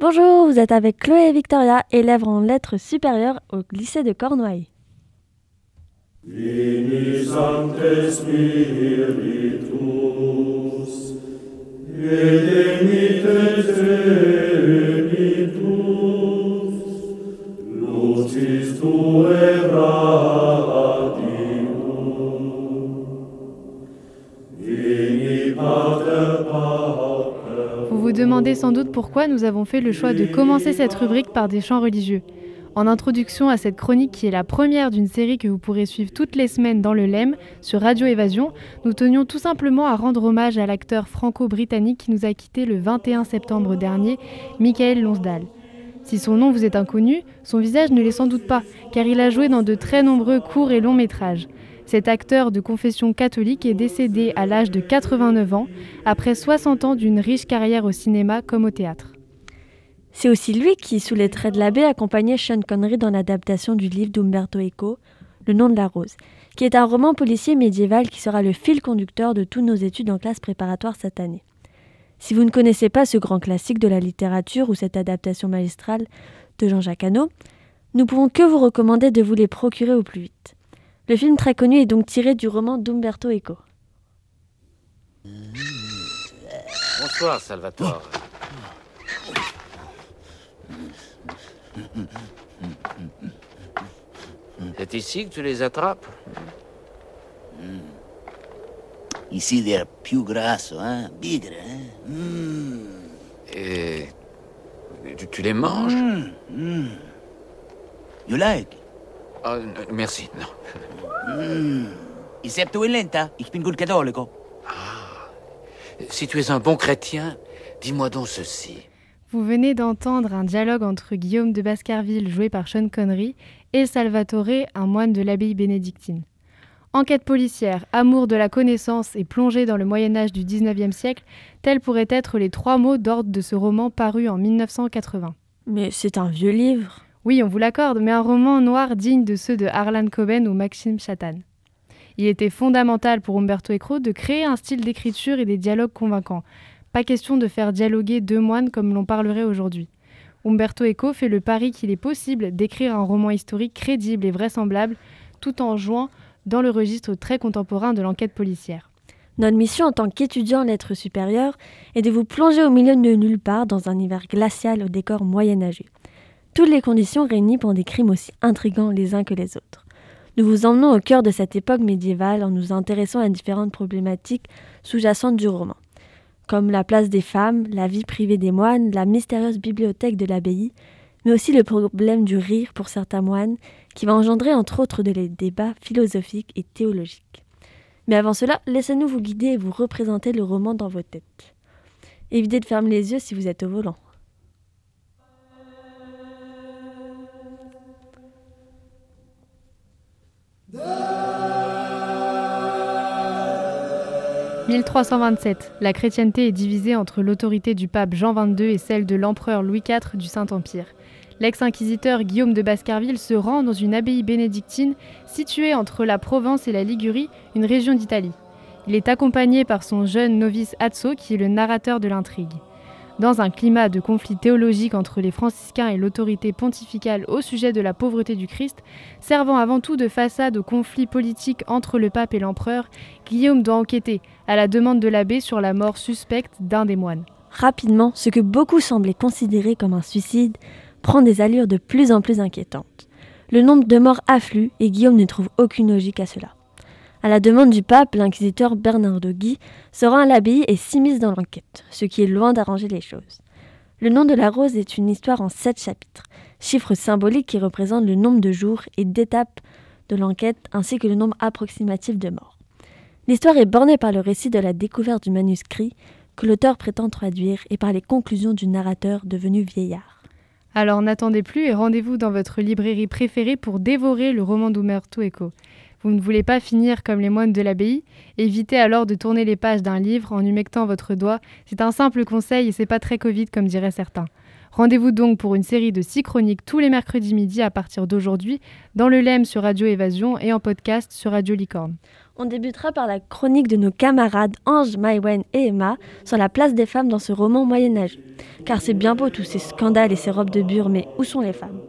Bonjour, vous êtes avec Chloé et Victoria, élèves en lettres supérieures au lycée de Cornouailles. Vous demandez sans doute pourquoi nous avons fait le choix de commencer cette rubrique par des chants religieux. En introduction à cette chronique qui est la première d'une série que vous pourrez suivre toutes les semaines dans le LEM sur Radio Évasion, nous tenions tout simplement à rendre hommage à l'acteur franco-britannique qui nous a quittés le 21 septembre dernier, Michael Lonsdale. Si son nom vous est inconnu, son visage ne l'est sans doute pas, car il a joué dans de très nombreux courts et longs métrages. Cet acteur de confession catholique est décédé à l'âge de 89 ans, après 60 ans d'une riche carrière au cinéma comme au théâtre. C'est aussi lui qui, sous les traits de l'abbé, accompagnait Sean Connery dans l'adaptation du livre d'Umberto Eco, Le nom de la rose, qui est un roman policier médiéval qui sera le fil conducteur de toutes nos études en classe préparatoire cette année. Si vous ne connaissez pas ce grand classique de la littérature ou cette adaptation magistrale de Jean-Jacques Hano, nous pouvons que vous recommander de vous les procurer au plus vite. Le film très connu est donc tiré du roman d'Umberto Eco. Bonsoir, Salvatore. C'est ici que tu les attrapes? Ici, they're più grasso, hein? Bigre, hein? Mm. Et. Tu, tu les manges? You like? Ah, Merci, non. Il septo in lenta? Ich bin gut cattolico. Si tu es un bon chrétien, dis-moi donc ceci. Vous venez d'entendre un dialogue entre Guillaume de Baskerville, joué par Sean Connery, et Salvatore, un moine de l'abbaye bénédictine. Enquête policière, amour de la connaissance et plongée dans le Moyen Âge du XIXe siècle, tels pourraient être les trois mots d'ordre de ce roman paru en 1980. Mais c'est un vieux livre. Oui, on vous l'accorde, mais un roman noir digne de ceux de Harlan Coben ou Maxime Chatan. Il était fondamental pour Umberto Eco de créer un style d'écriture et des dialogues convaincants. Pas question de faire dialoguer deux moines comme l'on parlerait aujourd'hui. Umberto Eco fait le pari qu'il est possible d'écrire un roman historique crédible et vraisemblable tout en jouant dans le registre très contemporain de l'enquête policière. Notre mission en tant qu'étudiant en lettres est de vous plonger au milieu de nulle part dans un hiver glacial au décor moyenâgeux. Toutes les conditions réunies pour des crimes aussi intrigants les uns que les autres. Nous vous emmenons au cœur de cette époque médiévale en nous intéressant à différentes problématiques sous-jacentes du roman, comme la place des femmes, la vie privée des moines, la mystérieuse bibliothèque de l'abbaye, mais aussi le problème du rire pour certains moines, qui va engendrer entre autres des débats philosophiques et théologiques. Mais avant cela, laissez-nous vous guider et vous représenter le roman dans vos têtes. Évitez de fermer les yeux si vous êtes au volant. « 1327. La chrétienté est divisée entre l'autorité du pape Jean XXII et celle de l'empereur Louis IV du Saint-Empire. L'ex-inquisiteur Guillaume de Baskerville se rend dans une abbaye bénédictine située entre la Provence et la Ligurie, une région d'Italie. Il est accompagné par son jeune novice Azzo qui est le narrateur de l'intrigue. Dans un climat de conflit théologique entre les franciscains et l'autorité pontificale au sujet de la pauvreté du Christ, servant avant tout de façade au conflit politique entre le pape et l'empereur, Guillaume doit enquêter, à la demande de l'abbé, sur la mort suspecte d'un des moines. Rapidement, ce que beaucoup semblaient considérer comme un suicide prend des allures de plus en plus inquiétantes. Le nombre de morts afflue et Guillaume ne trouve aucune logique à cela. À la demande du pape, l'inquisiteur Bernardo Guy se rend à l'abbaye et s'immisce dans l'enquête, ce qui est loin d'arranger les choses. Le nom de la rose est une histoire en sept chapitres, chiffre symbolique qui représente le nombre de jours et d'étapes de l'enquête ainsi que le nombre approximatif de morts. L'histoire est bornée par le récit de la découverte du manuscrit que l'auteur prétend traduire et par les conclusions du narrateur devenu vieillard. Alors n'attendez plus et rendez-vous dans votre librairie préférée pour dévorer le roman d'Umberto Eco. Vous ne voulez pas finir comme les moines de l'abbaye Évitez alors de tourner les pages d'un livre en humectant votre doigt. C'est un simple conseil et c'est pas très Covid comme diraient certains. Rendez-vous donc pour une série de six chroniques tous les mercredis midi à partir d'aujourd'hui dans le LEM sur Radio Évasion et en podcast sur Radio Licorne. On débutera par la chronique de nos camarades Ange, Maïwen et Emma sur la place des femmes dans ce roman moyenâgeux. Car c'est bien beau tous ces scandales et ces robes de bure, mais où sont les femmes?